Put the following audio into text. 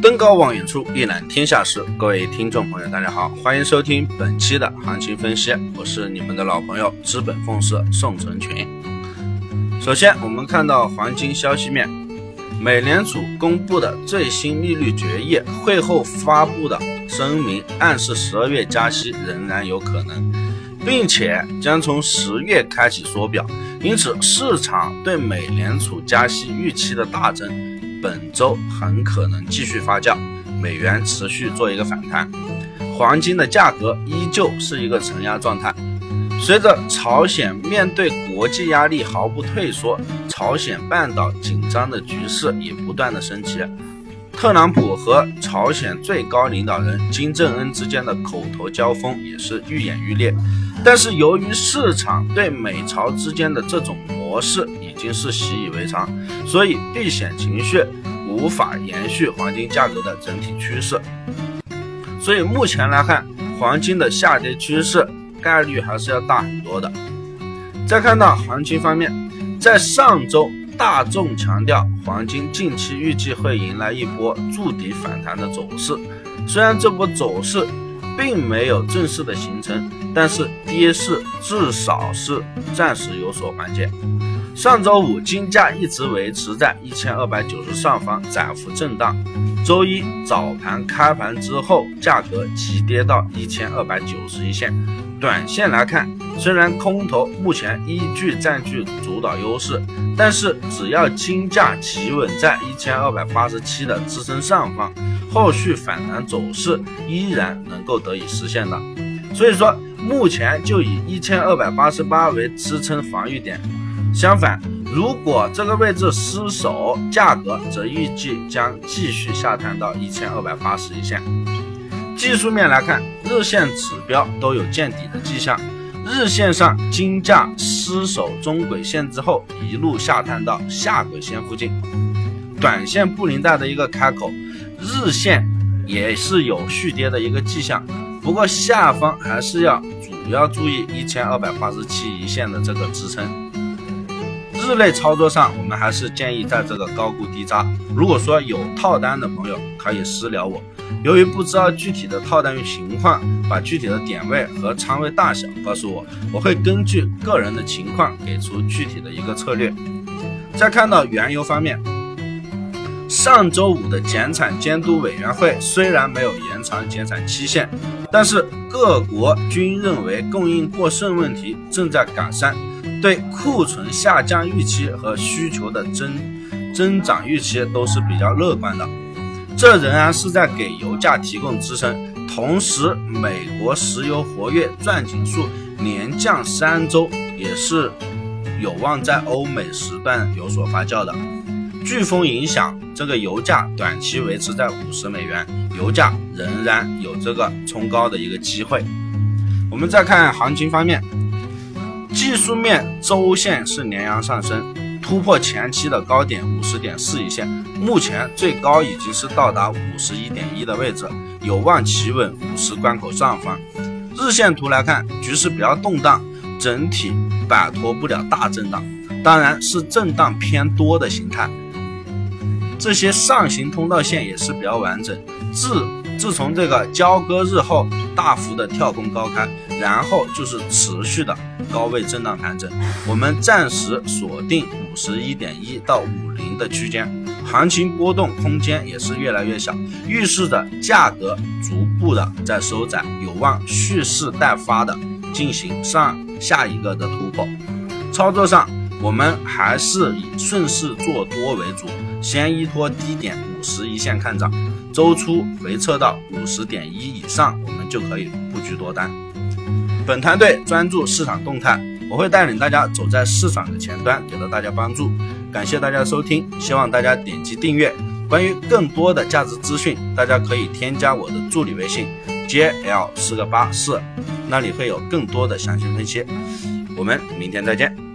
登高望远处，一览天下事。各位听众朋友，大家好，欢迎收听本期的行情分析。我是你们的老朋友资本凤社宋成群。首先，我们看到黄金消息面，美联储公布的最新利率决议，会后发布的声明暗示十二月加息仍然有可能，并且将从十月开启缩表，因此市场对美联储加息预期的大增。本周很可能继续发酵，美元持续做一个反弹，黄金的价格依旧是一个承压状态。随着朝鲜面对国际压力毫不退缩，朝鲜半岛紧张的局势也不断的升级，特朗普和朝鲜最高领导人金正恩之间的口头交锋也是愈演愈烈。但是由于市场对美朝之间的这种模式已经是习以为常，所以避险情绪无法延续黄金价格的整体趋势。所以目前来看，黄金的下跌趋势概率还是要大很多的。再看到行情方面，在上周大众强调黄金近期预计会迎来一波筑底反弹的走势，虽然这波走势。并没有正式的形成，但是跌势至少是暂时有所缓解。上周五金价一直维持在一千二百九十上方窄幅震荡，周一早盘开盘之后，价格急跌到一千二百九十一线。短线来看，虽然空头目前依旧占据主导优势，但是只要金价企稳在一千二百八十七的支撑上方。后续反弹走势依然能够得以实现的，所以说目前就以一千二百八十八为支撑防御点。相反，如果这个位置失守，价格则预计将继续下探到一千二百八十一线。技术面来看，日线指标都有见底的迹象。日线上金价失守中轨线之后，一路下探到下轨线附近，短线布林带的一个开口。日线也是有续跌的一个迹象，不过下方还是要主要注意一千二百八十七一线的这个支撑。日内操作上，我们还是建议在这个高估低扎。如果说有套单的朋友可以私聊我，由于不知道具体的套单情况，把具体的点位和仓位大小告诉我，我会根据个人的情况给出具体的一个策略。再看到原油方面。上周五的减产监督委员会虽然没有延长减产期限，但是各国均认为供应过剩问题正在改善，对库存下降预期和需求的增增长预期都是比较乐观的。这仍然是在给油价提供支撑。同时，美国石油活跃钻井数连降三周，也是有望在欧美时段有所发酵的。飓风影响，这个油价短期维持在五十美元，油价仍然有这个冲高的一个机会。我们再看行情方面，技术面周线是连阳上升，突破前期的高点五十点四一线，目前最高已经是到达五十一点一的位置，有望企稳五十关口上方。日线图来看，局势比较动荡，整体摆脱不了大震荡，当然是震荡偏多的形态。这些上行通道线也是比较完整，自自从这个交割日后大幅的跳空高开，然后就是持续的高位震荡盘整，我们暂时锁定五十一点一到五零的区间，行情波动空间也是越来越小，预示着价格逐步的在收窄，有望蓄势待发的进行上下一个的突破。操作上，我们还是以顺势做多为主。先依托低点五十一线看涨，周初回撤到五十点一以上，我们就可以布局多单。本团队专注市场动态，我会带领大家走在市场的前端，给到大家帮助。感谢大家收听，希望大家点击订阅。关于更多的价值资讯，大家可以添加我的助理微信 jl 四个八四，那里会有更多的详细分析。我们明天再见。